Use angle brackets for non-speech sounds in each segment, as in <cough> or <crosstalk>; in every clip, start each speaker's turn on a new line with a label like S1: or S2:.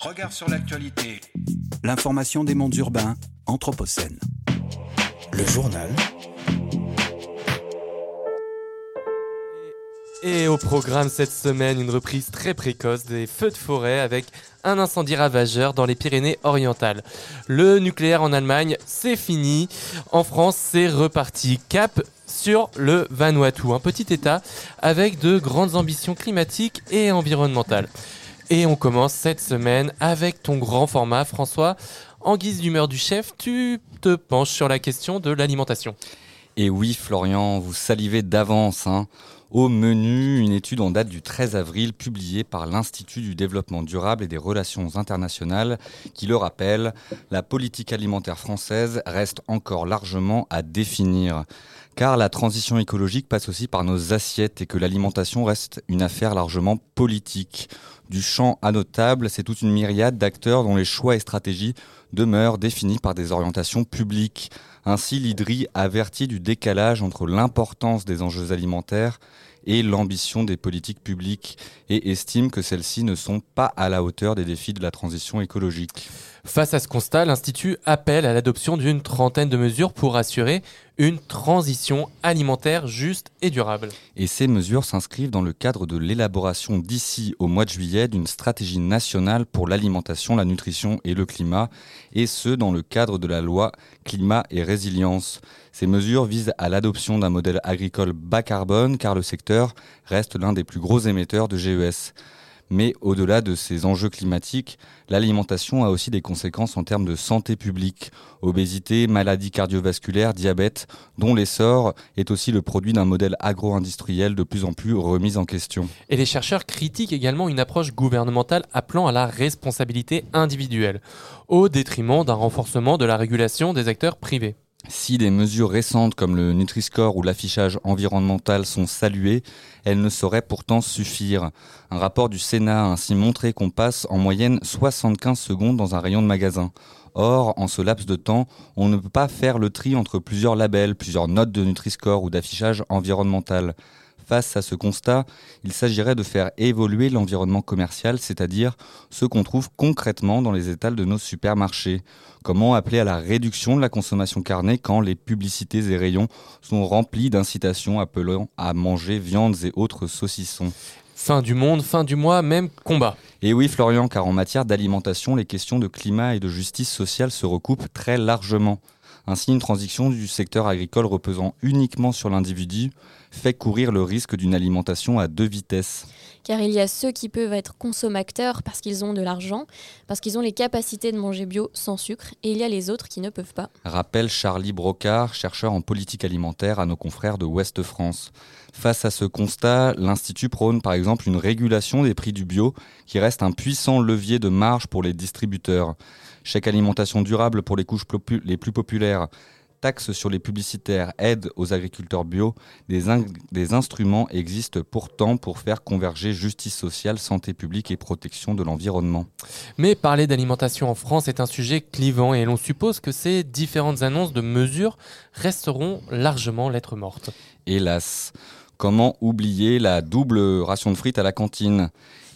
S1: Regard sur l'actualité.
S2: L'information des mondes urbains, Anthropocène.
S3: Le journal.
S4: Et au programme cette semaine, une reprise très précoce des feux de forêt avec un incendie ravageur dans les Pyrénées orientales. Le nucléaire en Allemagne, c'est fini. En France, c'est reparti. Cap sur le Vanuatu, un petit État avec de grandes ambitions climatiques et environnementales. Et on commence cette semaine avec ton grand format, François. En guise d'humeur du chef, tu te penches sur la question de l'alimentation.
S5: Et oui, Florian, vous salivez d'avance. Hein. Au menu, une étude en date du 13 avril publiée par l'Institut du développement durable et des relations internationales qui le rappelle, la politique alimentaire française reste encore largement à définir. Car la transition écologique passe aussi par nos assiettes et que l'alimentation reste une affaire largement politique. Du champ à nos tables, c'est toute une myriade d'acteurs dont les choix et stratégies demeurent définis par des orientations publiques. Ainsi, l'IDRI avertit du décalage entre l'importance des enjeux alimentaires et l'ambition des politiques publiques et estime que celles-ci ne sont pas à la hauteur des défis de la transition écologique.
S4: Face à ce constat, l'Institut appelle à l'adoption d'une trentaine de mesures pour assurer une transition alimentaire juste et durable.
S5: Et ces mesures s'inscrivent dans le cadre de l'élaboration d'ici au mois de juillet d'une stratégie nationale pour l'alimentation, la nutrition et le climat, et ce dans le cadre de la loi climat et résilience. Ces mesures visent à l'adoption d'un modèle agricole bas carbone car le secteur reste l'un des plus gros émetteurs de GES. Mais au-delà de ces enjeux climatiques, l'alimentation a aussi des conséquences en termes de santé publique. Obésité, maladies cardiovasculaires, diabète, dont l'essor est aussi le produit d'un modèle agro-industriel de plus en plus remis en question.
S4: Et les chercheurs critiquent également une approche gouvernementale appelant à la responsabilité individuelle, au détriment d'un renforcement de la régulation des acteurs privés.
S5: Si des mesures récentes comme le Nutri-Score ou l'affichage environnemental sont saluées, elles ne sauraient pourtant suffire. Un rapport du Sénat a ainsi montré qu'on passe en moyenne 75 secondes dans un rayon de magasin. Or, en ce laps de temps, on ne peut pas faire le tri entre plusieurs labels, plusieurs notes de Nutri-Score ou d'affichage environnemental. Face à ce constat, il s'agirait de faire évoluer l'environnement commercial, c'est-à-dire ce qu'on trouve concrètement dans les étals de nos supermarchés. Comment appeler à la réduction de la consommation carnée quand les publicités et rayons sont remplis d'incitations appelant à manger viandes et autres saucissons?
S4: Fin du monde, fin du mois, même combat.
S5: Et oui Florian, car en matière d'alimentation, les questions de climat et de justice sociale se recoupent très largement. Ainsi, une transition du secteur agricole reposant uniquement sur l'individu fait courir le risque d'une alimentation à deux vitesses.
S6: Car il y a ceux qui peuvent être consommateurs parce qu'ils ont de l'argent, parce qu'ils ont les capacités de manger bio sans sucre, et il y a les autres qui ne peuvent pas.
S5: Rappelle Charlie Brocard, chercheur en politique alimentaire à nos confrères de Ouest France. Face à ce constat, l'Institut prône par exemple une régulation des prix du bio qui reste un puissant levier de marge pour les distributeurs. Chèque alimentation durable pour les couches les plus populaires, taxes sur les publicitaires, aide aux agriculteurs bio, des, des, instruments existent pourtant pour faire converger justice sociale, santé publique et protection de l'environnement.
S4: Mais parler d'alimentation en France est un sujet clivant et l'on suppose que ces différentes annonces de mesures resteront largement lettres mortes.
S5: Hélas, comment oublier la double ration de frites à la cantine?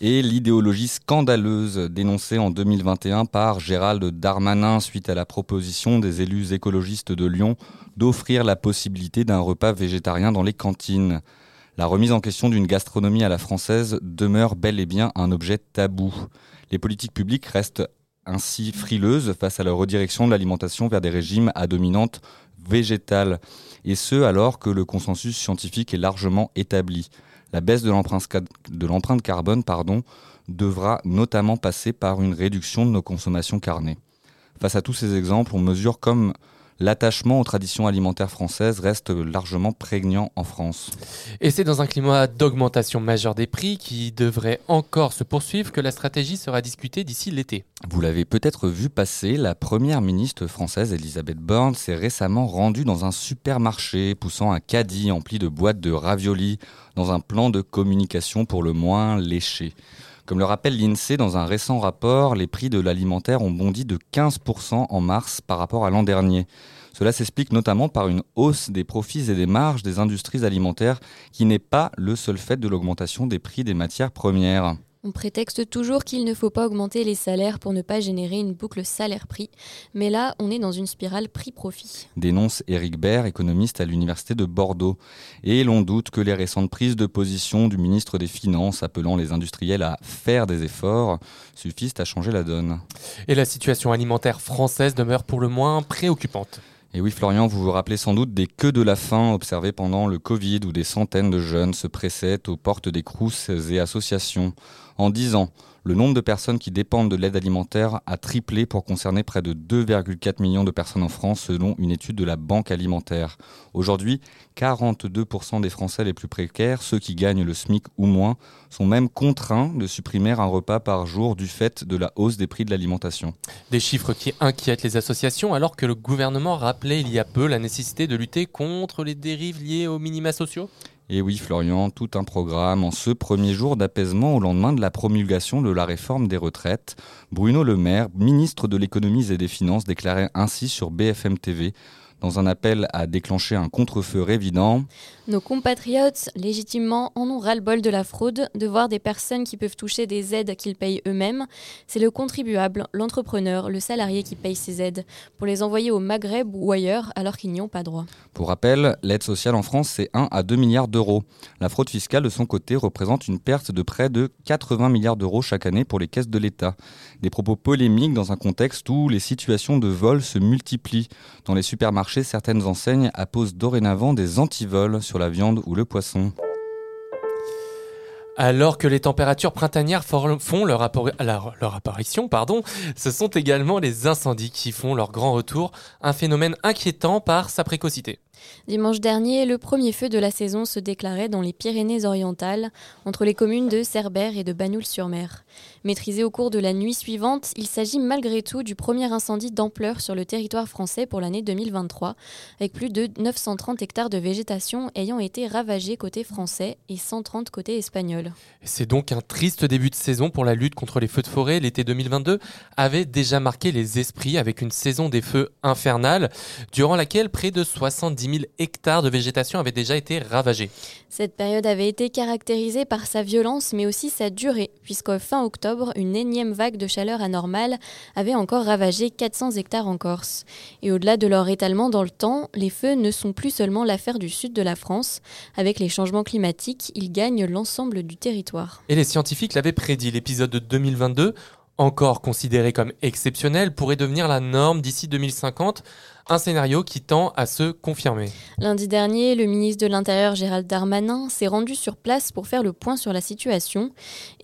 S5: Et l'idéologie scandaleuse dénoncée en 2021 par Gérald Darmanin suite à la proposition des élus écologistes de Lyon d'offrir la possibilité d'un repas végétarien dans les cantines. La remise en question d'une gastronomie à la française demeure bel et bien un objet tabou. Les politiques publiques restent ainsi frileuses face à la redirection de l'alimentation vers des régimes à dominante végétale, et ce alors que le consensus scientifique est largement établi. La baisse de l'empreinte carbone pardon, devra notamment passer par une réduction de nos consommations carnées. Face à tous ces exemples, on mesure comme l'attachement aux traditions alimentaires françaises reste largement prégnant en France.
S4: Et c'est dans un climat d'augmentation majeure des prix qui devrait encore se poursuivre que la stratégie sera discutée d'ici l'été.
S5: Vous l'avez peut-être vu passer, la première ministre française Elisabeth Borne s'est récemment rendue dans un supermarché poussant un caddie empli de boîtes de raviolis dans un plan de communication pour le moins léché. Comme le rappelle l'INSEE dans un récent rapport, les prix de l'alimentaire ont bondi de 15% en mars par rapport à l'an dernier. Cela s'explique notamment par une hausse des profits et des marges des industries alimentaires qui n'est pas le seul fait de l'augmentation des prix des matières premières.
S6: On prétexte toujours qu'il ne faut pas augmenter les salaires pour ne pas générer une boucle salaire-prix, mais là, on est dans une spirale prix-profit.
S5: Dénonce Éric Baird, économiste à l'Université de Bordeaux. Et l'on doute que les récentes prises de position du ministre des Finances appelant les industriels à faire des efforts suffisent à changer la donne.
S4: Et la situation alimentaire française demeure pour le moins préoccupante.
S5: Et oui, Florian, vous vous rappelez sans doute des queues de la faim observées pendant le Covid où des centaines de jeunes se pressaient aux portes des crousses et associations. En 10 ans, le nombre de personnes qui dépendent de l'aide alimentaire a triplé pour concerner près de 2,4 millions de personnes en France selon une étude de la Banque alimentaire. Aujourd'hui, 42% des Français les plus précaires, ceux qui gagnent le SMIC ou moins, sont même contraints de supprimer un repas par jour du fait de la hausse des prix de l'alimentation.
S4: Des chiffres qui inquiètent les associations alors que le gouvernement rappelait il y a peu la nécessité de lutter contre les dérives liées aux minima sociaux?
S5: Et oui, Florian, tout un programme en ce premier jour d'apaisement au lendemain de la promulgation de la réforme des retraites. Bruno Le Maire, ministre de l'économie et des finances, déclarait ainsi sur BFM TV dans un appel à déclencher un contre-feu.
S6: Nos compatriotes, légitimement, en ont ras-le-bol de la fraude, de voir des personnes qui peuvent toucher des aides qu'ils payent eux-mêmes. C'est le contribuable, l'entrepreneur, le salarié qui paye ces aides, pour les envoyer au Maghreb ou ailleurs alors qu'ils n'y ont pas droit.
S5: Pour rappel, l'aide sociale en France, c'est 1 à 2 milliards d'euros. La fraude fiscale, de son côté, représente une perte de près de 80 milliards d'euros chaque année pour les caisses de l'État. Des propos polémiques dans un contexte où les situations de vol se multiplient. Dans les supermarchés, certaines enseignes apposent dorénavant des antivols la viande ou le poisson.
S4: Alors que les températures printanières font leur, leur, apparition, pardon, ce sont également les incendies qui font leur grand retour, un phénomène inquiétant par sa précocité.
S6: Dimanche dernier, le premier feu de la saison se déclarait dans les Pyrénées-Orientales, entre les communes de Cerbère et de Bagnoul-sur-Mer. Maîtrisé au cours de la nuit suivante, il s'agit malgré tout du premier incendie d'ampleur sur le territoire français pour l'année 2023, avec plus de 930 hectares de végétation ayant été ravagés côté français et 130 côté espagnol.
S4: C'est donc un triste début de saison pour la lutte contre les feux de forêt. L'été 2022 avait déjà marqué les esprits avec une saison des feux infernale, durant laquelle près de 70 000 hectares de végétation avaient déjà été ravagés.
S6: Cette période avait été caractérisée par sa violence mais aussi sa durée, puisqu'au fin octobre, une énième vague de chaleur anormale avait encore ravagé 400 hectares en Corse. Et au-delà de leur étalement dans le temps, les feux ne sont plus seulement l'affaire du sud de la France. Avec les changements climatiques, ils gagnent l'ensemble du territoire.
S4: Et les scientifiques l'avaient prédit, l'épisode de 2022 encore considéré comme exceptionnel, pourrait devenir la norme d'ici 2050 un scénario qui tend à se confirmer.
S6: Lundi dernier, le ministre de l'Intérieur Gérald Darmanin s'est rendu sur place pour faire le point sur la situation.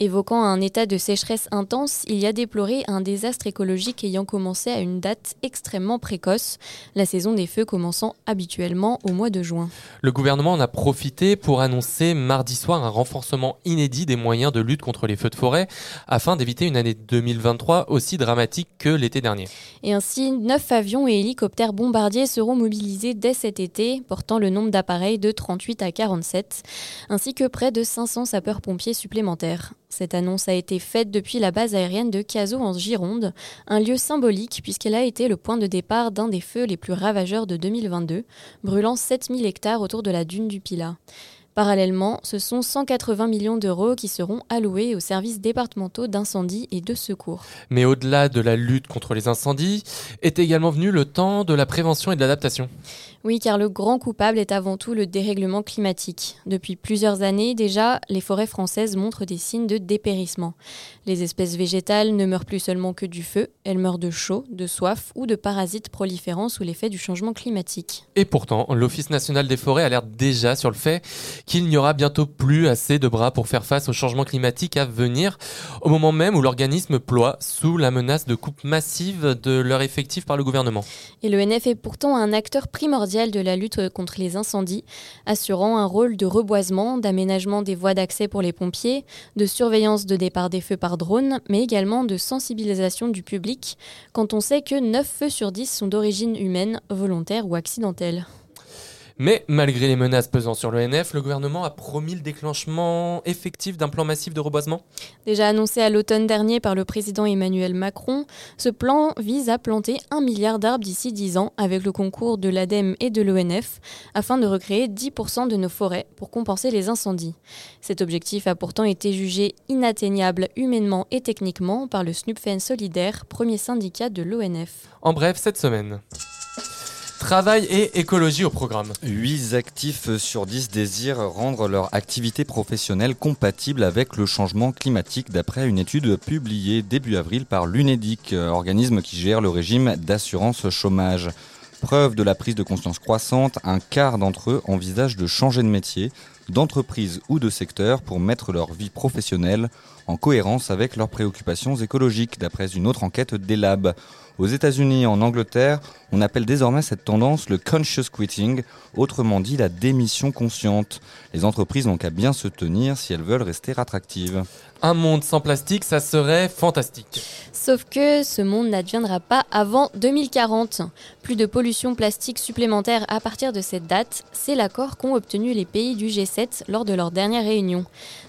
S6: Évoquant un état de sécheresse intense, il y a déploré un désastre écologique ayant commencé à une date extrêmement précoce, la saison des feux commençant habituellement au mois de juin.
S4: Le gouvernement en a profité pour annoncer mardi soir un renforcement inédit des moyens de lutte contre les feux de forêt afin d'éviter une année 2023 aussi dramatique que l'été dernier.
S6: Et ainsi, neuf avions et hélicoptères bombardiers seront mobilisés dès cet été, portant le nombre d'appareils de 38 à 47, ainsi que près de 500 sapeurs-pompiers supplémentaires. Cette annonce a été faite depuis la base aérienne de Cazaux en Gironde, un lieu symbolique puisqu'elle a été le point de départ d'un des feux les plus ravageurs de 2022, brûlant 7000 hectares autour de la dune du Pilat. Parallèlement, ce sont 180 millions d'euros qui seront alloués aux services départementaux d'incendie et de secours.
S4: Mais au-delà de la lutte contre les incendies, est également venu le temps de la prévention et de l'adaptation.
S6: Oui, car le grand coupable est avant tout le dérèglement climatique. Depuis plusieurs années déjà, les forêts françaises montrent des signes de dépérissement. Les espèces végétales ne meurent plus seulement que du feu, elles meurent de chaud, de soif ou de parasites proliférants sous l'effet du changement climatique.
S4: Et pourtant, l'Office national des forêts alerte déjà sur le fait qu'il n'y aura bientôt plus assez de bras pour faire face au changement climatique à venir, au moment même où l'organisme ploie sous la menace de coupe massive de leur effectif par le gouvernement.
S6: Et le NF est pourtant un acteur primordial de la lutte contre les incendies, assurant un rôle de reboisement, d'aménagement des voies d'accès pour les pompiers, de surveillance de départ des feux par drone, mais également de sensibilisation du public, quand on sait que 9 feux sur 10 sont d'origine humaine, volontaire ou accidentelle.
S4: Mais malgré les menaces pesant sur l'ONF, le gouvernement a promis le déclenchement effectif d'un plan massif de reboisement.
S6: Déjà annoncé à l'automne dernier par le président Emmanuel Macron, ce plan vise à planter un milliard d'arbres d'ici 10 ans avec le concours de l'ADEME et de l'ONF afin de recréer 10% de nos forêts pour compenser les incendies. Cet objectif a pourtant été jugé inatteignable humainement et techniquement par le SNUPFEN Solidaire, premier syndicat de l'ONF.
S4: En bref, cette semaine. Travail et écologie au programme.
S5: 8 actifs sur 10 désirent rendre leur activité professionnelle compatible avec le changement climatique d'après une étude publiée début avril par l'UNEDIC, organisme qui gère le régime d'assurance chômage. Preuve de la prise de conscience croissante, un quart d'entre eux envisagent de changer de métier, d'entreprise ou de secteur pour mettre leur vie professionnelle en cohérence avec leurs préoccupations écologiques, d'après une autre enquête d'Elab. Aux États-Unis et en Angleterre, on appelle désormais cette tendance le conscious quitting, autrement dit la démission consciente. Les entreprises n'ont qu'à bien se tenir si elles veulent rester attractives.
S4: Un monde sans plastique, ça serait fantastique.
S6: Sauf que ce monde n'adviendra pas avant 2040. Plus de pollution plastique supplémentaire à partir de cette date, c'est l'accord qu'ont obtenu les pays du G7 lors de leur dernière réunion.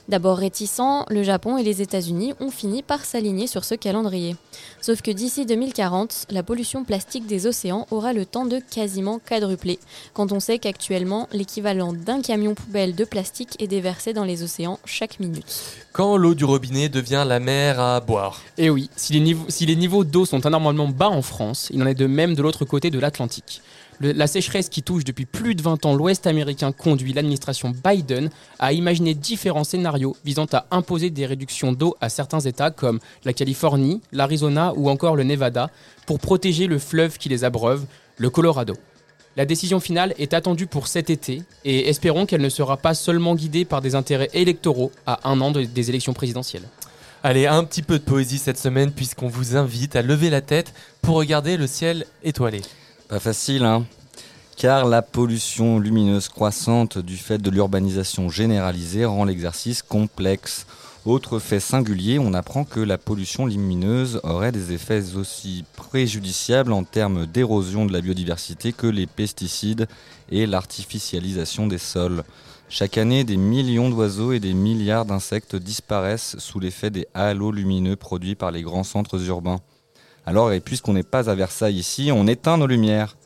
S6: D'abord réticents, le Japon et les États-Unis ont fini par s'aligner sur ce calendrier. Sauf que d'ici 2040, la pollution plastique des océans aura le temps de quasiment quadrupler, quand on sait qu'actuellement, l'équivalent d'un camion poubelle de plastique est déversé dans les océans chaque minute.
S4: Quand l'eau du robinet devient la mer à boire.
S1: Eh oui, si si les niveaux d'eau sont anormalement bas en France, il en est de même de l'autre côté de l'Atlantique. La sécheresse qui touche depuis plus de 20 ans l'Ouest américain conduit l'administration Biden à imaginer différents scénarios visant à imposer des réductions d'eau à certains États comme la Californie, l'Arizona ou encore le Nevada pour protéger le fleuve qui les abreuve, le Colorado. La décision finale est attendue pour cet été et espérons qu'elle ne sera pas seulement guidée par des intérêts électoraux à un an de- des élections présidentielles.
S4: Allez, un petit peu de poésie cette semaine puisqu'on vous invite à lever la tête pour regarder le ciel étoilé.
S5: Pas facile, hein Car la pollution lumineuse croissante du fait de l'urbanisation généralisée rend l'exercice complexe. Autre fait singulier, on apprend que la pollution lumineuse aurait des effets aussi préjudiciables en termes d'érosion de la biodiversité que les pesticides et l'artificialisation des sols. Chaque année, des millions d'oiseaux et des milliards d'insectes disparaissent sous l'effet des halos lumineux produits par les grands centres urbains. Alors, et puisqu'on n'est pas à Versailles ici, on éteint nos lumières.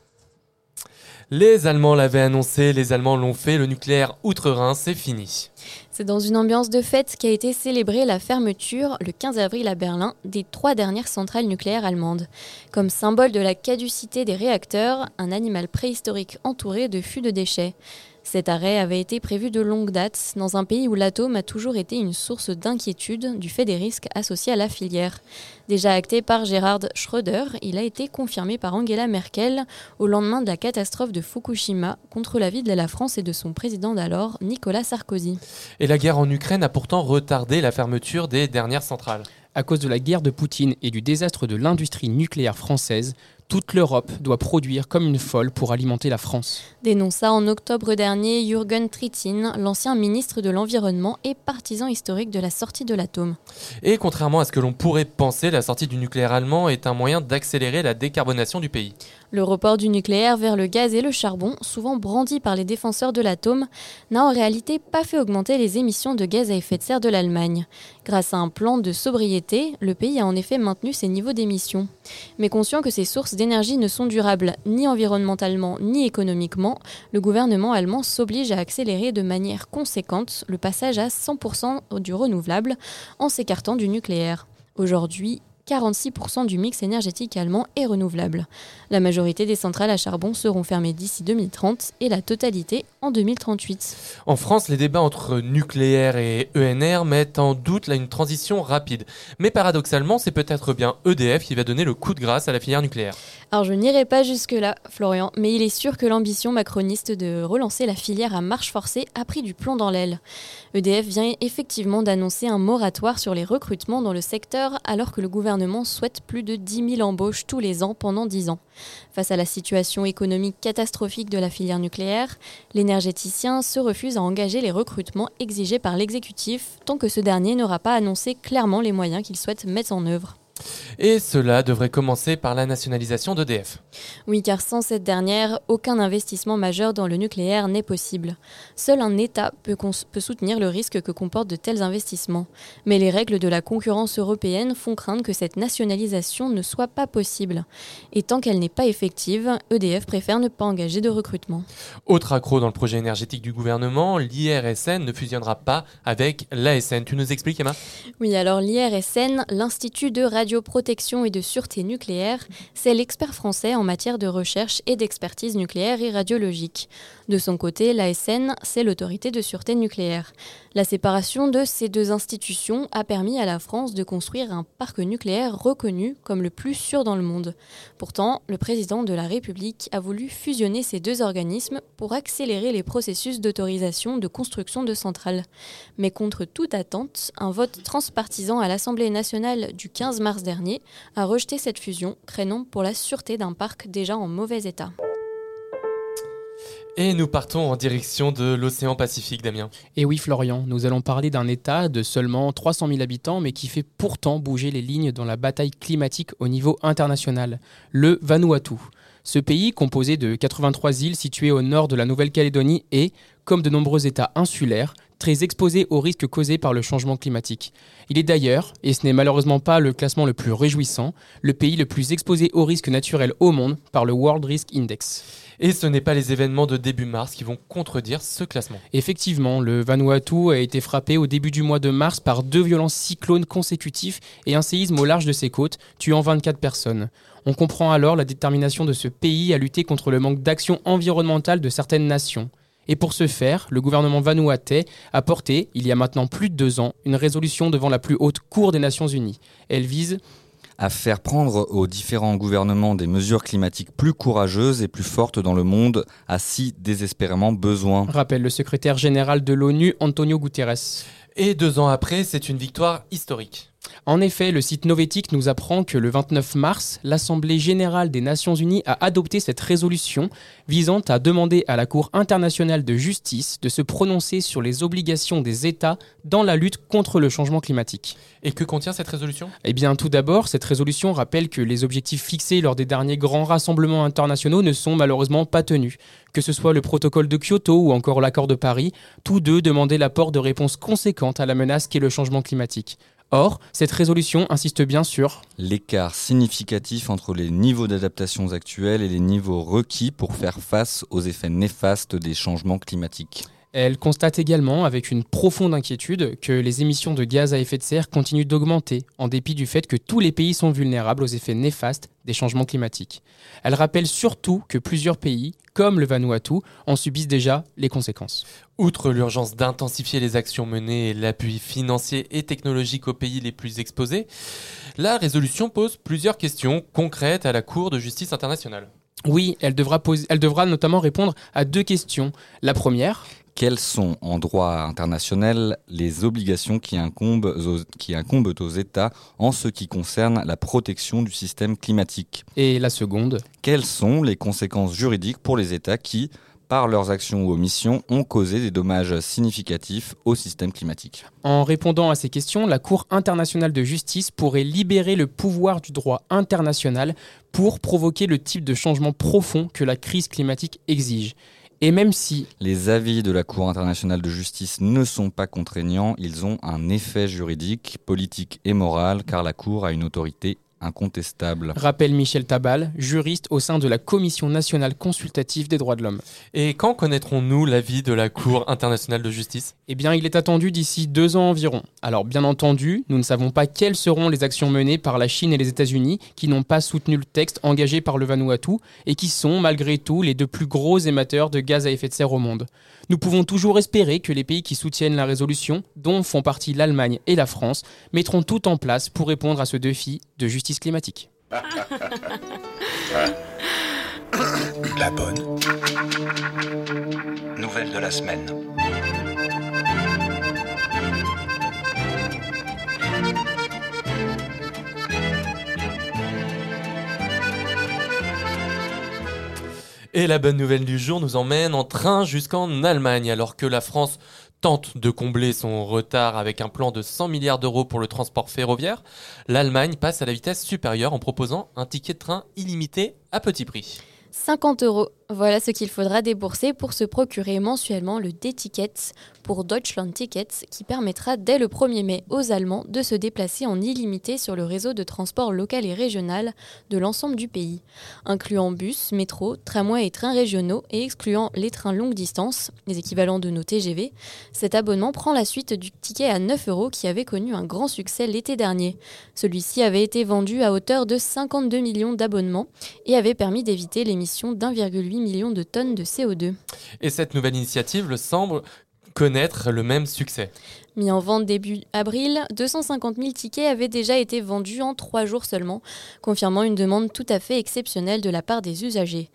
S4: Les Allemands l'avaient annoncé, les Allemands l'ont fait, le nucléaire outre-Rhin, c'est fini.
S6: C'est dans une ambiance de fête qu'a été célébrée la fermeture, le 15 avril à Berlin, des trois dernières centrales nucléaires allemandes. Comme symbole de la caducité des réacteurs, un animal préhistorique entouré de fûts de déchets. Cet arrêt avait été prévu de longue date dans un pays où l'atome a toujours été une source d'inquiétude du fait des risques associés à la filière. Déjà acté par Gerhard Schröder, il a été confirmé par Angela Merkel au lendemain de la catastrophe de Fukushima contre l'avis de la France et de son président d'alors, Nicolas Sarkozy.
S4: Et la guerre en Ukraine a pourtant retardé la fermeture des dernières centrales.
S1: À cause de la guerre de Poutine et du désastre de l'industrie nucléaire française, toute l'Europe doit produire comme une folle pour alimenter la France.
S6: Dénonça en octobre dernier Jürgen Trittin, l'ancien ministre de l'Environnement et partisan historique de la sortie de l'atome.
S4: Et contrairement à ce que l'on pourrait penser, la sortie du nucléaire allemand est un moyen d'accélérer la décarbonation du pays.
S6: Le report du nucléaire vers le gaz et le charbon, souvent brandi par les défenseurs de l'atome, n'a en réalité pas fait augmenter les émissions de gaz à effet de serre de l'Allemagne. Grâce à un plan de sobriété, le pays a en effet maintenu ses niveaux d'émissions. Mais conscient que ces sources d'énergie ne sont durables ni environnementalement ni économiquement, le gouvernement allemand s'oblige à accélérer de manière conséquente le passage à 100% du renouvelable en s'écartant du nucléaire. Aujourd'hui, 46% du mix énergétique allemand est renouvelable. La majorité des centrales à charbon seront fermées d'ici 2030 et la totalité en 2038.
S4: En France, les débats entre nucléaire et ENR mettent en doute là, une transition rapide. Mais paradoxalement, c'est peut-être bien EDF qui va donner le coup de grâce à la filière nucléaire.
S6: Alors je n'irai pas jusque-là, Florian, mais il est sûr que l'ambition macroniste de relancer la filière à marche forcée a pris du plomb dans l'aile. EDF vient effectivement d'annoncer un moratoire sur les recrutements dans le secteur alors que le gouvernement souhaite plus de 10 000 embauches tous les ans pendant 10 ans. Face à la situation économique catastrophique de la filière nucléaire, l'énergéticien se refuse à engager les recrutements exigés par l'exécutif tant que ce dernier n'aura pas annoncé clairement les moyens qu'il souhaite mettre en œuvre.
S4: Et cela devrait commencer par la nationalisation d'EDF.
S6: Oui, car sans cette dernière, aucun investissement majeur dans le nucléaire n'est possible. Seul un État peut, peut, soutenir le risque que comportent de tels investissements. Mais les règles de la concurrence européenne font craindre que cette nationalisation ne soit pas possible. Et tant qu'elle n'est pas effective, EDF préfère ne pas engager de recrutement.
S4: Autre accro dans le projet énergétique du gouvernement, l'IRSN ne fusionnera pas avec l'ASN. Tu nous expliques, Emma?
S6: Oui, alors l'IRSN, l'Institut de radioprotection et de sûreté nucléaire, c'est l'expert français en matière de recherche et d'expertise nucléaire et radiologique. De son côté, l'ASN, c'est l'autorité de sûreté nucléaire. La séparation de ces deux institutions a permis à la France de construire un parc nucléaire reconnu comme le plus sûr dans le monde. Pourtant, le président de la République a voulu fusionner ces deux organismes pour accélérer les processus d'autorisation de construction de centrales. Mais contre toute attente, un vote transpartisan à l'Assemblée nationale du 15 mars dernier a rejeté cette fusion, craignant pour la sûreté d'un parc déjà en mauvais état.
S4: Et nous partons en direction de l'océan Pacifique, Damien.
S1: Et oui, Florian, nous allons parler d'un État de seulement 300 000 habitants, mais qui fait pourtant bouger les lignes dans la bataille climatique au niveau international, le Vanuatu. Ce pays, composé de 83 îles situées au nord de la Nouvelle-Calédonie, est, comme de nombreux États insulaires, très exposé aux risques causés par le changement climatique. Il est d'ailleurs, et ce n'est malheureusement pas le classement le plus réjouissant, le pays le plus exposé aux risques naturels au monde par le World Risk Index.
S4: Et ce n'est pas les événements de début mars qui vont contredire ce classement.
S1: Effectivement, le Vanuatu a été frappé au début du mois de mars par deux violents cyclones consécutifs et un séisme au large de ses côtes, tuant 24 personnes. On comprend alors la détermination de ce pays à lutter contre le manque d'action environnementale de certaines nations. Et pour ce faire, le gouvernement vanuatais a porté, il y a maintenant plus de deux ans, une résolution devant la plus haute cour des Nations Unies. Elle vise
S5: à faire prendre aux différents gouvernements des mesures climatiques plus courageuses et plus fortes dans le monde, a si désespérément besoin.
S1: Rappelle le secrétaire général de l'ONU, Antonio Guterres.
S4: Et deux ans après, c'est une victoire historique.
S1: En effet, le site Novetic nous apprend que le 29 mars, l'Assemblée générale des Nations unies a adopté cette résolution visant à demander à la Cour internationale de justice de se prononcer sur les obligations des États dans la lutte contre le changement climatique.
S4: Et que contient cette résolution?
S1: Eh bien, tout d'abord, cette résolution rappelle que les objectifs fixés lors des derniers grands rassemblements internationaux ne sont malheureusement pas tenus. Que ce soit le protocole de Kyoto ou encore l'accord de Paris, tous deux demandaient l'apport de réponses conséquentes à la menace qu'est le changement climatique. Or, cette résolution insiste bien sur
S5: l'écart significatif entre les niveaux d'adaptation actuels et les niveaux requis pour faire face aux effets néfastes des changements climatiques.
S1: Elle constate également avec une profonde inquiétude que les émissions de gaz à effet de serre continuent d'augmenter en dépit du fait que tous les pays sont vulnérables aux effets néfastes des changements climatiques. Elle rappelle surtout que plusieurs pays, comme le Vanuatu, en subissent déjà les conséquences.
S4: Outre l'urgence d'intensifier les actions menées et l'appui financier et technologique aux pays les plus exposés, la résolution pose plusieurs questions concrètes à la Cour de justice internationale.
S1: Oui, elle devra, elle devra notamment répondre à deux questions. La première,
S5: quelles sont en droit international les obligations qui incombent, aux, qui incombent aux États en ce qui concerne la protection du système climatique?
S1: Et la seconde?
S5: Quelles sont les conséquences juridiques pour les États qui, par leurs actions ou omissions, ont causé des dommages significatifs au système climatique?
S1: En répondant à ces questions, la Cour internationale de justice pourrait libérer le pouvoir du droit international pour provoquer le type de changement profond que la crise climatique exige. Et même si
S5: les avis de la Cour internationale de justice ne sont pas contraignants, ils ont un effet juridique, politique et moral, car la Cour a une autorité incontestable.
S1: Rappelle Michel Tabal, juriste au sein de la Commission nationale consultative des droits de l'homme.
S4: Et quand connaîtrons-nous l'avis de la Cour internationale de justice?
S1: Eh bien, il est attendu d'ici deux ans environ. Alors, bien entendu, nous ne savons pas quelles seront les actions menées par la Chine et les États-Unis qui n'ont pas soutenu le texte engagé par le Vanuatu et qui sont, malgré tout, les deux plus gros émetteurs de gaz à effet de serre au monde. Nous pouvons toujours espérer que les pays qui soutiennent la résolution, dont font partie l'Allemagne et la France, mettront tout en place pour répondre à ce défi de justice climatique. <laughs>
S3: La bonne. Nouvelle de la semaine.
S4: Et la bonne nouvelle du jour nous emmène en train jusqu'en Allemagne, alors que la France tente de combler son retard avec un plan de 100 milliards d'euros pour le transport ferroviaire, l'Allemagne passe à la vitesse supérieure en proposant un ticket de train illimité à petit prix.
S6: 50 euros. Voilà ce qu'il faudra débourser pour se procurer mensuellement le D-Ticket pour Deutschland Tickets qui permettra dès le 1er mai aux Allemands de se déplacer en illimité sur le réseau de transport local et régional de l'ensemble du pays, incluant bus, métro, tramway et trains régionaux et excluant les trains longue distance, les équivalents de nos TGV. Cet abonnement prend la suite du ticket à 9 euros qui avait connu un grand succès l'été dernier. Celui-ci avait été vendu à hauteur de 52 millions d'abonnements et avait permis d'éviter l'émission d'1,8 millions de tonnes de CO2.
S4: Et cette nouvelle initiative semble connaître le même succès.
S6: Mis en vente début avril, 250 000 tickets avaient déjà été vendus en trois jours seulement, confirmant une demande tout à fait exceptionnelle de la part des usagers.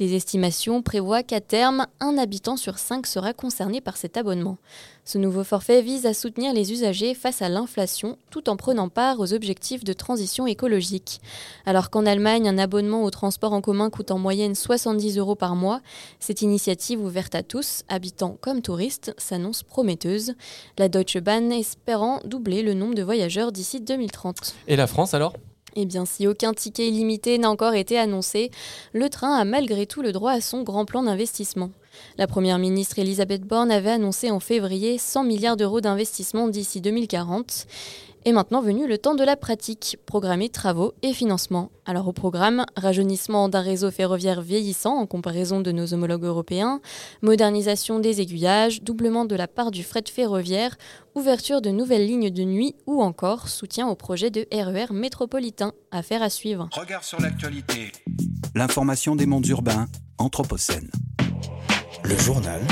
S6: Les estimations prévoient qu'à terme, un habitant sur cinq sera concerné par cet abonnement. Ce nouveau forfait vise à soutenir les usagers face à l'inflation tout en prenant part aux objectifs de transition écologique. Alors qu'en Allemagne, un abonnement au transport en commun coûte en moyenne 70 euros par mois, cette initiative ouverte à tous, habitants comme touristes, s'annonce prometteuse. La Deutsche Bahn espérant doubler le nombre de voyageurs d'ici 2030.
S4: Et la France alors?
S6: Eh bien, si aucun ticket illimité n'a encore été annoncé, le train a malgré tout le droit à son grand plan d'investissement. La Première ministre Elisabeth Borne avait annoncé en février 100 milliards d'euros d'investissement d'ici 2040. Est maintenant venu le temps de la pratique, programmer travaux et financement. Alors au programme, rajeunissement d'un réseau ferroviaire vieillissant en comparaison de nos homologues européens, modernisation des aiguillages, doublement de la part du fret ferroviaire, ouverture de nouvelles lignes de nuit ou encore soutien au projet de RER métropolitain. Affaire à suivre.
S3: Regard sur l'actualité.
S2: L'information des mondes urbains, Anthropocène.
S3: Le journal